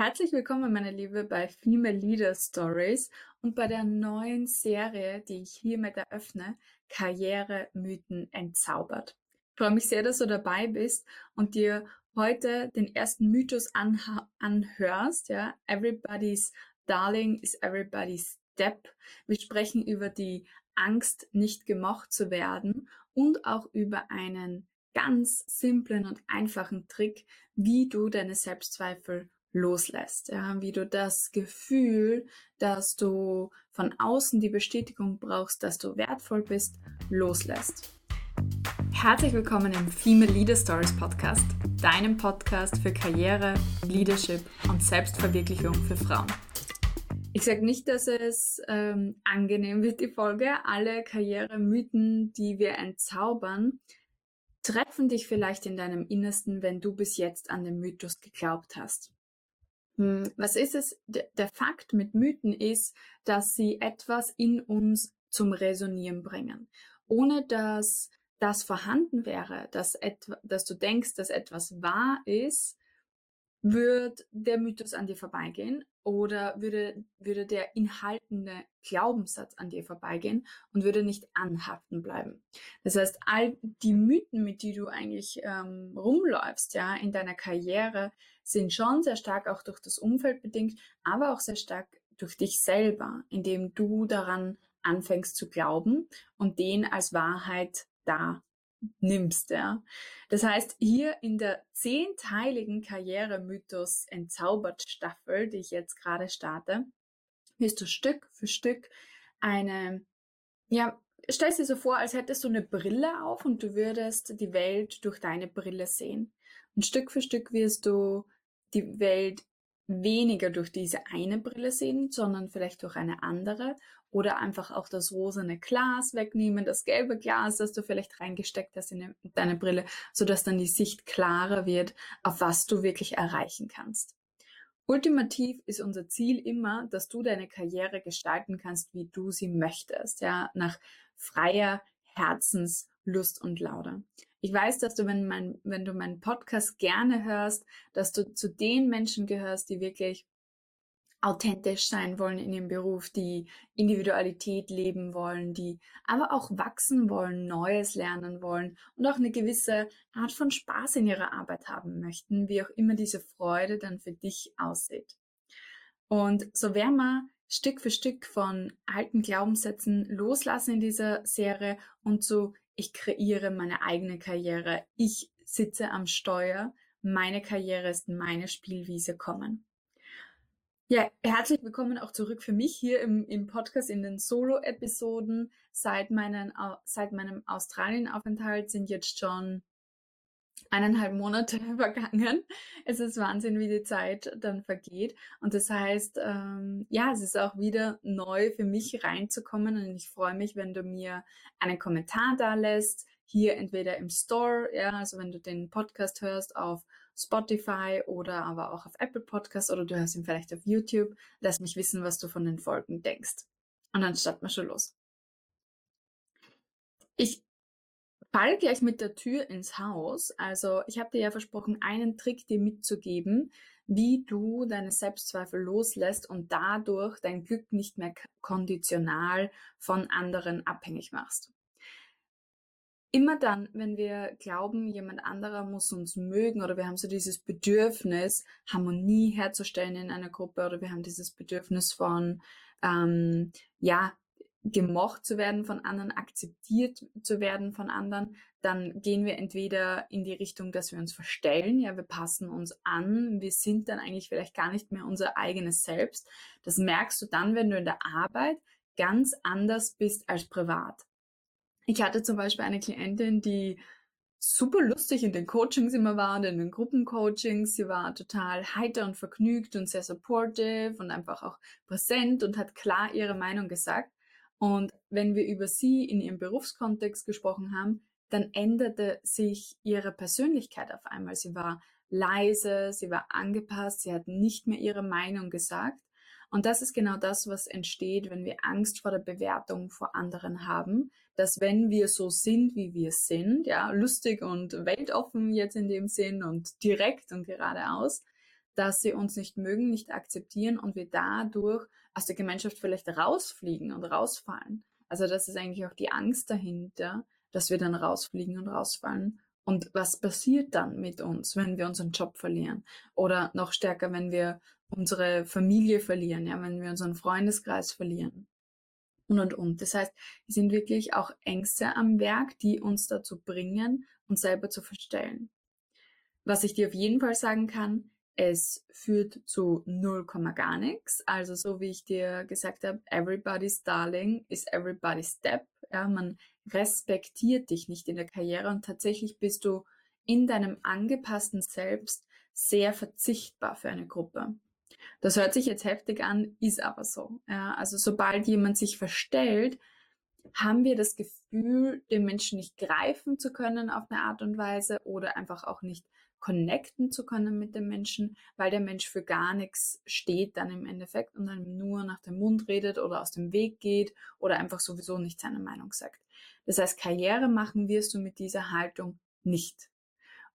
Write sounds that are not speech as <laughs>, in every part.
Herzlich willkommen, meine Liebe, bei Female Leader Stories und bei der neuen Serie, die ich hiermit eröffne, Karriere Mythen entzaubert. Ich freue mich sehr, dass du dabei bist und dir heute den ersten Mythos anhörst. Ja, everybody's darling is everybody's step. Wir sprechen über die Angst, nicht gemocht zu werden und auch über einen ganz simplen und einfachen Trick, wie du deine Selbstzweifel loslässt, ja, wie du das Gefühl, dass du von außen die Bestätigung brauchst, dass du wertvoll bist, loslässt. Herzlich willkommen im Female Leader Stories Podcast, deinem Podcast für Karriere, Leadership und Selbstverwirklichung für Frauen. Ich sage nicht, dass es ähm, angenehm wird, die Folge. Alle Karrieremythen, die wir entzaubern, treffen dich vielleicht in deinem Innersten, wenn du bis jetzt an den Mythos geglaubt hast. Hm, was ist es? Der Fakt mit Mythen ist, dass sie etwas in uns zum Resonieren bringen. Ohne dass das vorhanden wäre, dass, dass du denkst, dass etwas wahr ist, wird der Mythos an dir vorbeigehen oder würde, würde der inhaltende Glaubenssatz an dir vorbeigehen und würde nicht anhaften bleiben. Das heißt, all die Mythen, mit die du eigentlich ähm, rumläufst, ja, in deiner Karriere, sind schon sehr stark auch durch das Umfeld bedingt, aber auch sehr stark durch dich selber, indem du daran anfängst zu glauben und den als Wahrheit da nimmst. Ja. Das heißt, hier in der zehnteiligen Karrieremythos entzaubert Staffel, die ich jetzt gerade starte, wirst du Stück für Stück eine, ja, stell dir so vor, als hättest du eine Brille auf und du würdest die Welt durch deine Brille sehen. Und Stück für Stück wirst du die Welt weniger durch diese eine Brille sehen, sondern vielleicht durch eine andere oder einfach auch das rosane Glas wegnehmen, das gelbe Glas, das du vielleicht reingesteckt hast in deine Brille, sodass dann die Sicht klarer wird, auf was du wirklich erreichen kannst. Ultimativ ist unser Ziel immer, dass du deine Karriere gestalten kannst, wie du sie möchtest, ja, nach freier Herzenslust und Laude. Ich weiß, dass du, wenn, mein, wenn du meinen Podcast gerne hörst, dass du zu den Menschen gehörst, die wirklich authentisch sein wollen in ihrem Beruf, die Individualität leben wollen, die aber auch wachsen wollen, Neues lernen wollen und auch eine gewisse Art von Spaß in ihrer Arbeit haben möchten, wie auch immer diese Freude dann für dich aussieht. Und so werden wir Stück für Stück von alten Glaubenssätzen loslassen in dieser Serie und so ich kreiere meine eigene Karriere, ich sitze am Steuer, meine Karriere ist meine Spielwiese kommen. Ja, herzlich willkommen auch zurück für mich hier im, im Podcast in den Solo-Episoden. Seit, seit meinem Australien-Aufenthalt sind jetzt schon eineinhalb Monate <laughs> vergangen. Es ist Wahnsinn, wie die Zeit dann vergeht. Und das heißt, ähm, ja, es ist auch wieder neu für mich reinzukommen. Und ich freue mich, wenn du mir einen Kommentar da lässt. Hier entweder im Store, ja, also wenn du den Podcast hörst auf Spotify oder aber auch auf Apple Podcast oder du hörst ihn vielleicht auf YouTube. Lass mich wissen, was du von den Folgen denkst. Und dann starten wir schon los. Ich fall gleich mit der Tür ins Haus. Also ich habe dir ja versprochen, einen Trick dir mitzugeben, wie du deine Selbstzweifel loslässt und dadurch dein Glück nicht mehr konditional von anderen abhängig machst. Immer dann, wenn wir glauben, jemand anderer muss uns mögen oder wir haben so dieses Bedürfnis, Harmonie herzustellen in einer Gruppe oder wir haben dieses Bedürfnis von, ähm, ja, gemocht zu werden von anderen, akzeptiert zu werden von anderen, dann gehen wir entweder in die Richtung, dass wir uns verstellen, ja, wir passen uns an, wir sind dann eigentlich vielleicht gar nicht mehr unser eigenes Selbst. Das merkst du dann, wenn du in der Arbeit ganz anders bist als privat. Ich hatte zum Beispiel eine Klientin, die super lustig in den Coachings immer war und in den Gruppencoachings. Sie war total heiter und vergnügt und sehr supportive und einfach auch präsent und hat klar ihre Meinung gesagt. Und wenn wir über sie in ihrem Berufskontext gesprochen haben, dann änderte sich ihre Persönlichkeit auf einmal. Sie war leise, sie war angepasst, sie hat nicht mehr ihre Meinung gesagt. Und das ist genau das, was entsteht, wenn wir Angst vor der Bewertung vor anderen haben, dass wenn wir so sind, wie wir sind, ja, lustig und weltoffen jetzt in dem Sinn und direkt und geradeaus, dass sie uns nicht mögen, nicht akzeptieren und wir dadurch aus der Gemeinschaft vielleicht rausfliegen und rausfallen. Also das ist eigentlich auch die Angst dahinter, dass wir dann rausfliegen und rausfallen. Und was passiert dann mit uns, wenn wir unseren Job verlieren? Oder noch stärker, wenn wir unsere Familie verlieren, ja, wenn wir unseren Freundeskreis verlieren? Und und und. Das heißt, es sind wirklich auch Ängste am Werk, die uns dazu bringen, uns selber zu verstellen. Was ich dir auf jeden Fall sagen kann, es führt zu 0, gar nichts. Also so wie ich dir gesagt habe, everybody's darling is everybody's step. Ja, man respektiert dich nicht in der Karriere und tatsächlich bist du in deinem angepassten Selbst sehr verzichtbar für eine Gruppe. Das hört sich jetzt heftig an, ist aber so. Ja, also sobald jemand sich verstellt, haben wir das Gefühl, den Menschen nicht greifen zu können auf eine Art und Weise oder einfach auch nicht connecten zu können mit dem Menschen, weil der Mensch für gar nichts steht dann im Endeffekt und dann nur nach dem Mund redet oder aus dem Weg geht oder einfach sowieso nicht seine Meinung sagt. Das heißt, Karriere machen wirst du mit dieser Haltung nicht.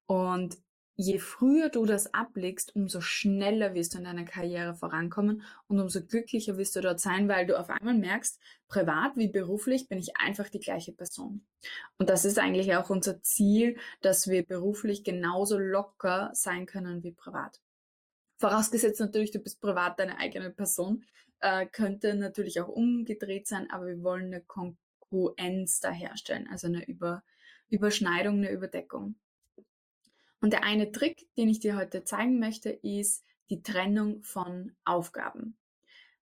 Und je früher du das ablegst, umso schneller wirst du in deiner Karriere vorankommen und umso glücklicher wirst du dort sein, weil du auf einmal merkst, privat wie beruflich bin ich einfach die gleiche Person. Und das ist eigentlich auch unser Ziel, dass wir beruflich genauso locker sein können wie privat. Vorausgesetzt natürlich, du bist privat deine eigene Person, äh, könnte natürlich auch umgedreht sein, aber wir wollen eine Kongruenz da herstellen, also eine Über Überschneidung, eine Überdeckung. Und der eine Trick, den ich dir heute zeigen möchte, ist die Trennung von Aufgaben.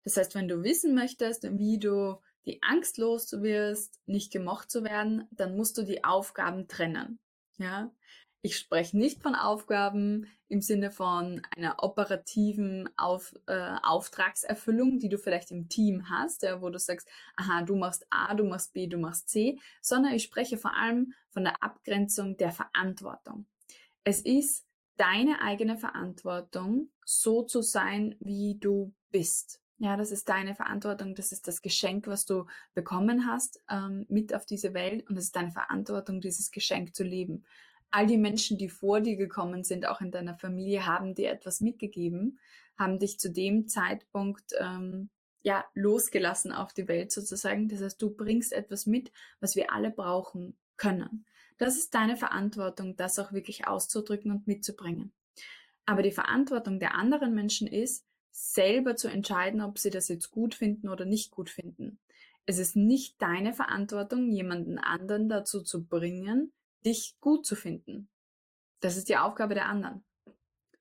Das heißt, wenn du wissen möchtest, wie du die Angst los wirst, nicht gemocht zu werden, dann musst du die Aufgaben trennen. Ja? Ich spreche nicht von Aufgaben im Sinne von einer operativen Auf, äh, Auftragserfüllung, die du vielleicht im Team hast, ja, wo du sagst, aha, du machst A, du machst B, du machst C, sondern ich spreche vor allem von der Abgrenzung der Verantwortung. Es ist deine eigene Verantwortung, so zu sein, wie du bist. Ja, das ist deine Verantwortung, das ist das Geschenk, was du bekommen hast ähm, mit auf diese Welt und es ist deine Verantwortung, dieses Geschenk zu leben. All die Menschen, die vor dir gekommen sind, auch in deiner Familie, haben dir etwas mitgegeben, haben dich zu dem Zeitpunkt ähm, ja losgelassen auf die Welt sozusagen. Das heißt, du bringst etwas mit, was wir alle brauchen können. Das ist deine Verantwortung, das auch wirklich auszudrücken und mitzubringen. Aber die Verantwortung der anderen Menschen ist, selber zu entscheiden, ob sie das jetzt gut finden oder nicht gut finden. Es ist nicht deine Verantwortung, jemanden anderen dazu zu bringen, dich gut zu finden. Das ist die Aufgabe der anderen.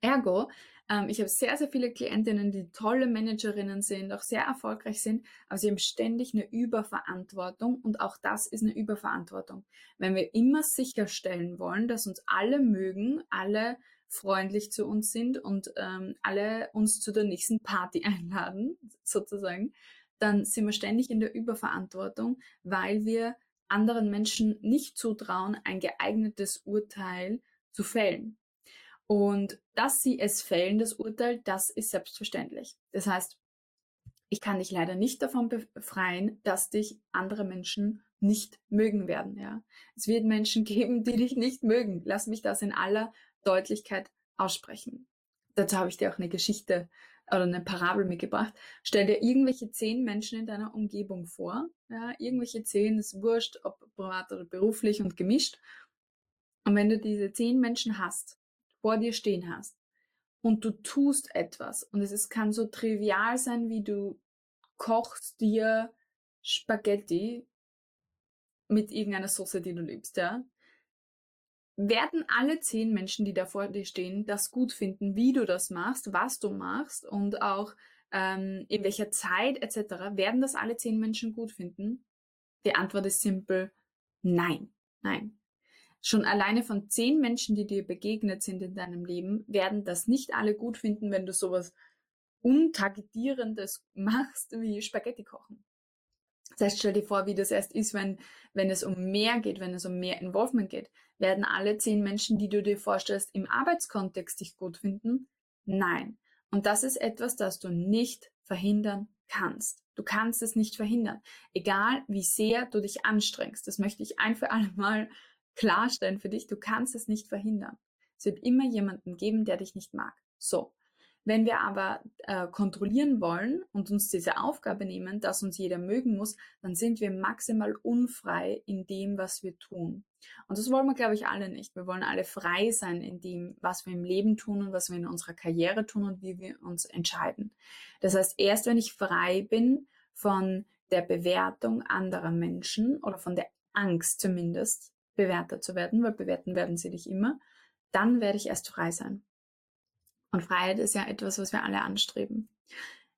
Ergo ähm, ich habe sehr, sehr viele Klientinnen, die tolle Managerinnen sind, auch sehr erfolgreich sind, aber sie haben ständig eine Überverantwortung und auch das ist eine Überverantwortung. Wenn wir immer sicherstellen wollen, dass uns alle mögen, alle freundlich zu uns sind und ähm, alle uns zu der nächsten Party <laughs> einladen, sozusagen, dann sind wir ständig in der Überverantwortung, weil wir anderen Menschen nicht zutrauen, ein geeignetes Urteil zu fällen. Und dass sie es fällen, das Urteil, das ist selbstverständlich. Das heißt, ich kann dich leider nicht davon befreien, dass dich andere Menschen nicht mögen werden. Ja, es wird Menschen <laughs> geben, die dich nicht mögen. Lass mich das in aller Deutlichkeit aussprechen. Dazu habe ich dir auch eine Geschichte oder eine Parabel mitgebracht. Stell dir irgendwelche zehn Menschen in deiner Umgebung vor. Ja, irgendwelche zehn, ist wurscht, ob privat oder beruflich und gemischt. Und wenn du diese zehn Menschen hast, vor dir stehen hast und du tust etwas und es ist, kann so trivial sein, wie du kochst dir Spaghetti mit irgendeiner Soße, die du liebst, ja, werden alle zehn Menschen, die da vor dir stehen, das gut finden, wie du das machst, was du machst und auch ähm, in welcher Zeit etc. Werden das alle zehn Menschen gut finden? Die Antwort ist simpel, nein, nein. Schon alleine von zehn Menschen, die dir begegnet sind in deinem Leben, werden das nicht alle gut finden, wenn du sowas Untargetierendes <laughs> machst wie Spaghetti kochen. Das heißt, stell dir vor, wie das erst ist, wenn, wenn es um mehr geht, wenn es um mehr Involvement geht. Werden alle zehn Menschen, die du dir vorstellst, im Arbeitskontext dich gut finden? Nein. Und das ist etwas, das du nicht verhindern kannst. Du kannst es nicht verhindern. Egal, wie sehr du dich anstrengst. Das möchte ich ein für alle Mal klarstellen für dich, du kannst es nicht verhindern. Es wird immer jemanden geben, der dich nicht mag. So. Wenn wir aber äh, kontrollieren wollen und uns diese Aufgabe nehmen, dass uns jeder mögen muss, dann sind wir maximal unfrei in dem, was wir tun. Und das wollen wir, glaube ich, alle nicht. Wir wollen alle frei sein in dem, was wir im Leben tun und was wir in unserer Karriere tun und wie wir uns entscheiden. Das heißt, erst wenn ich frei bin von der Bewertung anderer Menschen oder von der Angst zumindest, bewertet zu werden, weil bewerten werden sie dich immer, dann werde ich erst frei sein. Und Freiheit ist ja etwas, was wir alle anstreben.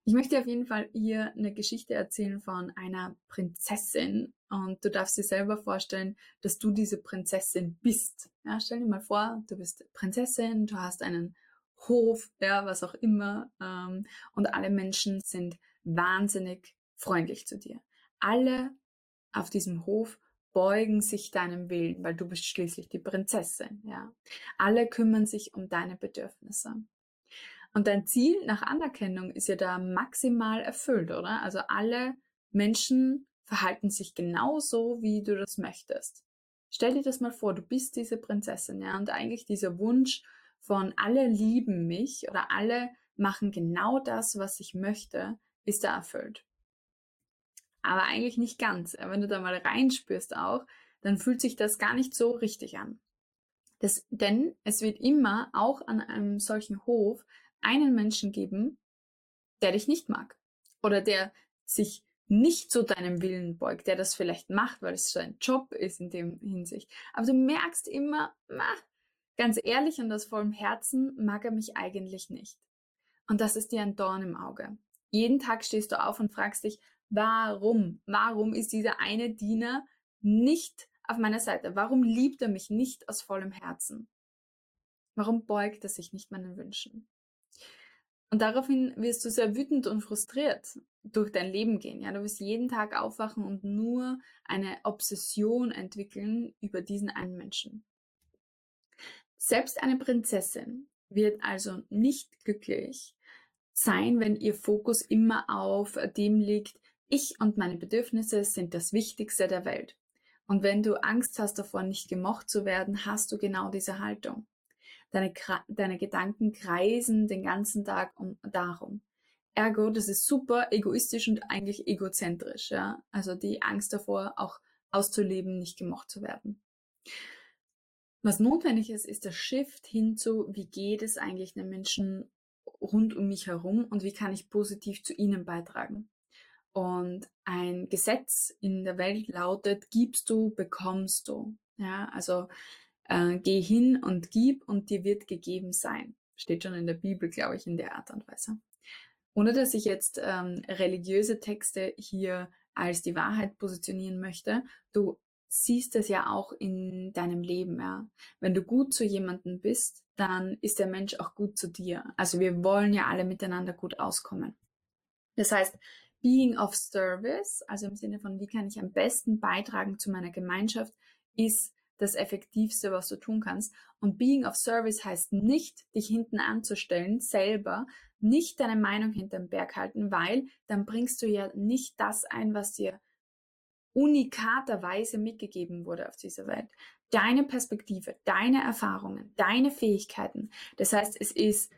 Ich möchte auf jeden Fall hier eine Geschichte erzählen von einer Prinzessin und du darfst dir selber vorstellen, dass du diese Prinzessin bist. Ja, stell dir mal vor, du bist Prinzessin, du hast einen Hof, ja, was auch immer, ähm, und alle Menschen sind wahnsinnig freundlich zu dir. Alle auf diesem Hof beugen sich deinem Willen, weil du bist schließlich die Prinzessin, ja. Alle kümmern sich um deine Bedürfnisse. Und dein Ziel nach Anerkennung ist ja da maximal erfüllt, oder? Also alle Menschen verhalten sich genauso, wie du das möchtest. Stell dir das mal vor, du bist diese Prinzessin, ja, und eigentlich dieser Wunsch von alle lieben mich oder alle machen genau das, was ich möchte, ist da erfüllt. Aber eigentlich nicht ganz. Wenn du da mal reinspürst auch, dann fühlt sich das gar nicht so richtig an. Das, denn es wird immer auch an einem solchen Hof einen Menschen geben, der dich nicht mag oder der sich nicht zu deinem Willen beugt, der das vielleicht macht, weil es sein Job ist in dem Hinsicht. Aber du merkst immer, ganz ehrlich und aus vollem Herzen mag er mich eigentlich nicht. Und das ist dir ein Dorn im Auge. Jeden Tag stehst du auf und fragst dich, warum? Warum ist dieser eine Diener nicht auf meiner Seite? Warum liebt er mich nicht aus vollem Herzen? Warum beugt er sich nicht meinen Wünschen? Und daraufhin wirst du sehr wütend und frustriert durch dein Leben gehen. Ja, du wirst jeden Tag aufwachen und nur eine Obsession entwickeln über diesen einen Menschen. Selbst eine Prinzessin wird also nicht glücklich sein, wenn ihr Fokus immer auf dem liegt, ich und meine Bedürfnisse sind das Wichtigste der Welt. Und wenn du Angst hast davor, nicht gemocht zu werden, hast du genau diese Haltung. Deine, deine Gedanken kreisen den ganzen Tag um, darum. Ergo, das ist super egoistisch und eigentlich egozentrisch, ja. Also die Angst davor, auch auszuleben, nicht gemocht zu werden. Was notwendig ist, ist der Shift hin zu, wie geht es eigentlich den Menschen rund um mich herum und wie kann ich positiv zu ihnen beitragen. Und ein Gesetz in der Welt lautet, gibst du, bekommst du. Ja, also äh, geh hin und gib und dir wird gegeben sein. Steht schon in der Bibel, glaube ich, in der Art und Weise. Ohne dass ich jetzt ähm, religiöse Texte hier als die Wahrheit positionieren möchte, du siehst es ja auch in deinem Leben, ja. Wenn du gut zu jemandem bist, dann ist der Mensch auch gut zu dir. Also wir wollen ja alle miteinander gut auskommen. Das heißt, Being of Service, also im Sinne von, wie kann ich am besten beitragen zu meiner Gemeinschaft, ist das Effektivste, was du tun kannst. Und Being of Service heißt nicht, dich hinten anzustellen, selber, nicht deine Meinung hinterm Berg halten, weil dann bringst du ja nicht das ein, was dir unikaterweise mitgegeben wurde auf dieser Welt. Deine Perspektive, deine Erfahrungen, deine Fähigkeiten. Das heißt, es ist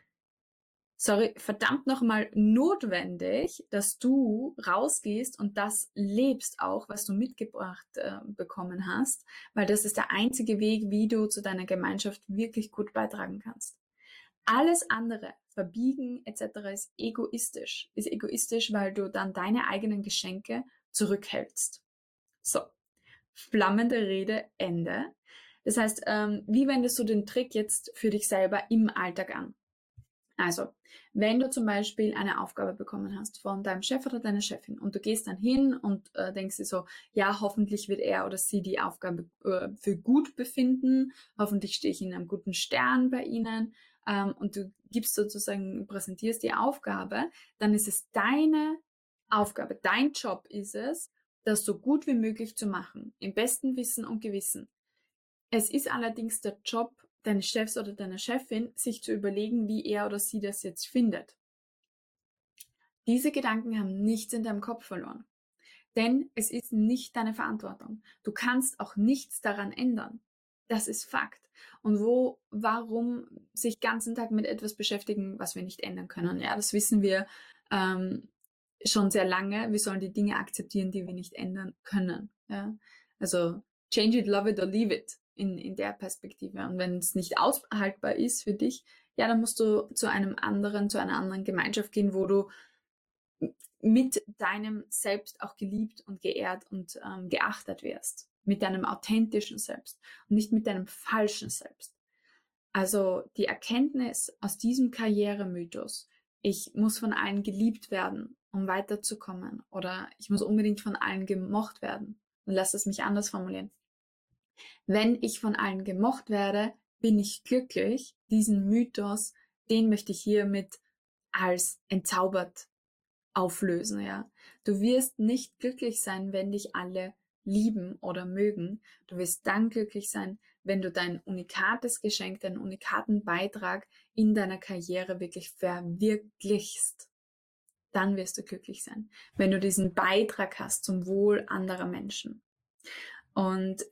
sorry, verdammt nochmal notwendig, dass du rausgehst und das lebst auch, was du mitgebracht äh, bekommen hast, weil das ist der einzige Weg, wie du zu deiner Gemeinschaft wirklich gut beitragen kannst. Alles andere, verbiegen etc. ist egoistisch. Ist egoistisch, weil du dann deine eigenen Geschenke zurückhältst. So, flammende Rede, Ende. Das heißt, ähm, wie wendest du den Trick jetzt für dich selber im Alltag an? Also, wenn du zum Beispiel eine Aufgabe bekommen hast von deinem Chef oder deiner Chefin und du gehst dann hin und äh, denkst dir so, ja, hoffentlich wird er oder sie die Aufgabe äh, für gut befinden, hoffentlich stehe ich in einem guten Stern bei ihnen ähm, und du gibst sozusagen, präsentierst die Aufgabe, dann ist es deine Aufgabe, dein Job ist es, das so gut wie möglich zu machen, im besten Wissen und Gewissen. Es ist allerdings der Job deines Chefs oder deiner Chefin, sich zu überlegen, wie er oder sie das jetzt findet. Diese Gedanken haben nichts in deinem Kopf verloren. Denn es ist nicht deine Verantwortung. Du kannst auch nichts daran ändern. Das ist Fakt. Und wo, warum sich ganzen Tag mit etwas beschäftigen, was wir nicht ändern können? Ja, das wissen wir ähm, schon sehr lange. Wir sollen die Dinge akzeptieren, die wir nicht ändern können. Ja, also change it, love it or leave it in, in der Perspektive. Und wenn es nicht aushaltbar ist für dich, ja, dann musst du zu einem anderen, zu einer anderen Gemeinschaft gehen, wo du mit deinem Selbst auch geliebt und geehrt und ähm, geachtet wirst. Mit deinem authentischen Selbst und nicht mit deinem falschen Selbst. Also die Erkenntnis aus diesem Karrieremythos, ich muss von allen geliebt werden, um weiterzukommen, oder ich muss unbedingt von allen gemocht werden. Und lass es mich anders formulieren. Wenn ich von allen gemocht werde, bin ich glücklich. Diesen Mythos, den möchte ich hiermit als entzaubert auflösen, ja. Du wirst nicht glücklich sein, wenn dich alle lieben oder mögen. Du wirst dann glücklich sein, wenn du dein unikates Geschenk, deinen unikaten Beitrag in deiner Karriere wirklich verwirklichst. Dann wirst du glücklich sein, wenn du diesen Beitrag hast zum Wohl anderer Menschen. Und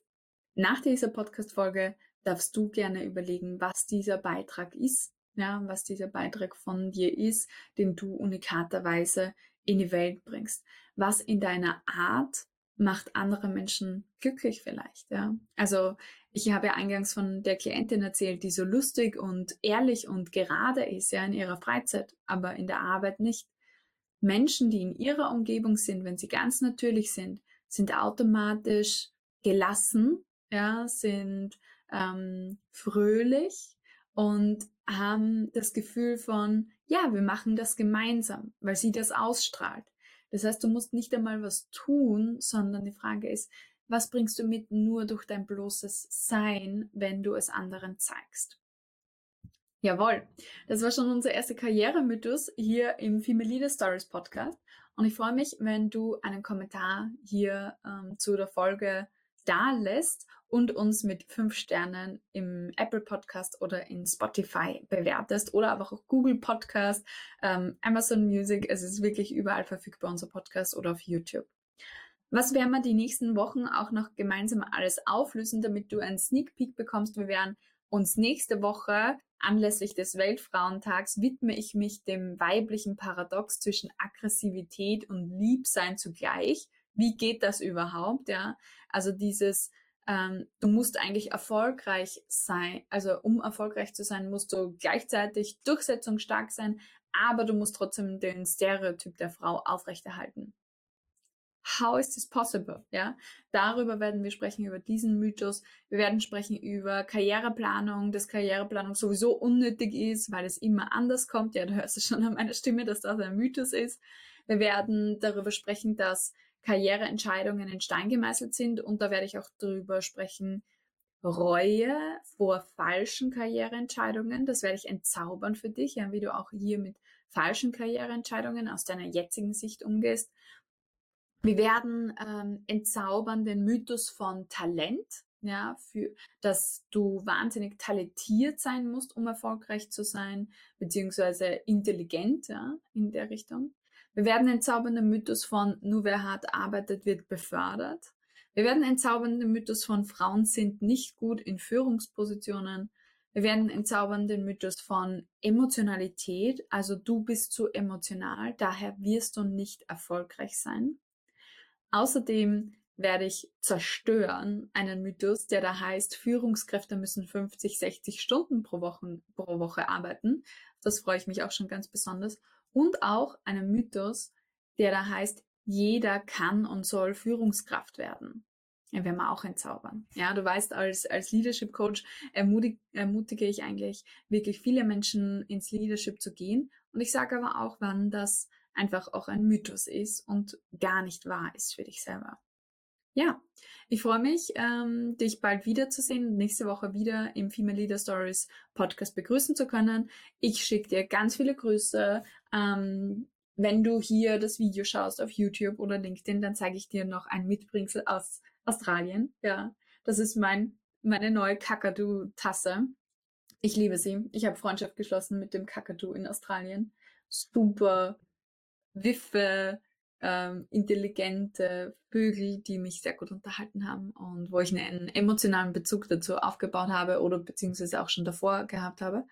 nach dieser Podcast-Folge darfst du gerne überlegen, was dieser Beitrag ist, ja, was dieser Beitrag von dir ist, den du unikaterweise in die Welt bringst. Was in deiner Art macht andere Menschen glücklich vielleicht, ja. Also, ich habe ja eingangs von der Klientin erzählt, die so lustig und ehrlich und gerade ist, ja, in ihrer Freizeit, aber in der Arbeit nicht. Menschen, die in ihrer Umgebung sind, wenn sie ganz natürlich sind, sind automatisch gelassen, ja, sind ähm, fröhlich und haben das Gefühl von, ja, wir machen das gemeinsam, weil sie das ausstrahlt. Das heißt, du musst nicht einmal was tun, sondern die Frage ist, was bringst du mit nur durch dein bloßes Sein, wenn du es anderen zeigst? Jawohl, das war schon unser erster Karrieremythos hier im Female Leader Stories Podcast. Und ich freue mich, wenn du einen Kommentar hier ähm, zu der Folge da lässt und uns mit fünf Sternen im Apple Podcast oder in Spotify bewertest oder aber auch Google Podcast, ähm, Amazon Music. Es ist wirklich überall verfügbar, unser Podcast oder auf YouTube. Was werden wir die nächsten Wochen auch noch gemeinsam alles auflösen, damit du einen Sneak Peek bekommst? Wir werden uns nächste Woche anlässlich des Weltfrauentags widme ich mich dem weiblichen Paradox zwischen Aggressivität und Liebsein zugleich. Wie geht das überhaupt? Ja, also dieses, ähm, du musst eigentlich erfolgreich sein. Also um erfolgreich zu sein, musst du gleichzeitig durchsetzungsstark sein, aber du musst trotzdem den Stereotyp der Frau aufrechterhalten. How is this possible? Ja, darüber werden wir sprechen, über diesen Mythos. Wir werden sprechen über Karriereplanung, dass Karriereplanung sowieso unnötig ist, weil es immer anders kommt. Ja, du hörst es schon an meiner Stimme, dass das ein Mythos ist. Wir werden darüber sprechen, dass Karriereentscheidungen in Stein gemeißelt sind. Und da werde ich auch darüber sprechen, Reue vor falschen Karriereentscheidungen. Das werde ich entzaubern für dich, ja, wie du auch hier mit falschen Karriereentscheidungen aus deiner jetzigen Sicht umgehst. Wir werden ähm, entzaubern den Mythos von Talent, ja, für, dass du wahnsinnig talentiert sein musst, um erfolgreich zu sein, beziehungsweise intelligent, ja, in der Richtung. Wir werden entzaubern den Mythos von nur wer hart arbeitet, wird befördert. Wir werden entzaubern den Mythos von Frauen sind nicht gut in Führungspositionen. Wir werden entzaubern den Mythos von Emotionalität, also du bist zu emotional, daher wirst du nicht erfolgreich sein. Außerdem werde ich zerstören einen Mythos, der da heißt, Führungskräfte müssen 50, 60 Stunden pro Woche, pro Woche arbeiten. Das freue ich mich auch schon ganz besonders und auch einen Mythos, der da heißt, jeder kann und soll Führungskraft werden. Ja, werden wir auch entzaubern. Ja, du weißt, als, als Leadership Coach ermutige, ermutige ich eigentlich wirklich viele Menschen ins Leadership zu gehen. Und ich sage aber auch, wann das einfach auch ein Mythos ist und gar nicht wahr ist für dich selber. Ja, ich freue mich, ähm, dich bald wiederzusehen nächste Woche wieder im Female Leader Stories Podcast begrüßen zu können. Ich schicke dir ganz viele Grüße. Ähm, wenn du hier das Video schaust auf YouTube oder LinkedIn, dann zeige ich dir noch ein Mitbringsel aus Australien. Ja, das ist mein, meine neue Kakadu-Tasse. Ich liebe sie. Ich habe Freundschaft geschlossen mit dem Kakadu in Australien. Super Wiffe, ähm, intelligente Vögel, die mich sehr gut unterhalten haben und wo ich einen emotionalen Bezug dazu aufgebaut habe oder beziehungsweise auch schon davor gehabt habe.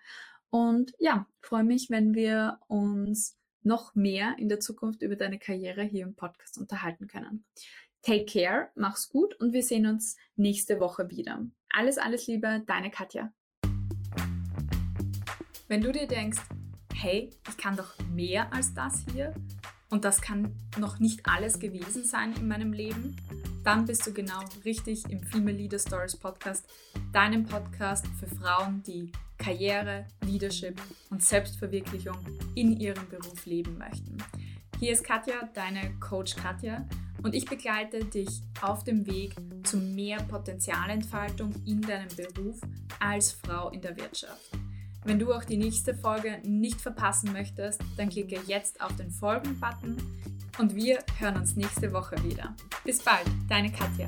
Und ja, freue mich, wenn wir uns noch mehr in der Zukunft über deine Karriere hier im Podcast unterhalten können. Take care, mach's gut und wir sehen uns nächste Woche wieder. Alles, alles Liebe, deine Katja. Wenn du dir denkst, hey, ich kann doch mehr als das hier und das kann noch nicht alles gewesen sein in meinem Leben, dann bist du genau richtig im Female Leader Stories Podcast, deinem Podcast für Frauen, die Karriere, Leadership und Selbstverwirklichung in ihrem Beruf leben möchten. Hier ist Katja, deine Coach Katja, und ich begleite dich auf dem Weg zu mehr Potenzialentfaltung in deinem Beruf als Frau in der Wirtschaft. Wenn du auch die nächste Folge nicht verpassen möchtest, dann klicke jetzt auf den Folgen-Button und wir hören uns nächste Woche wieder. Bis bald, deine Katja.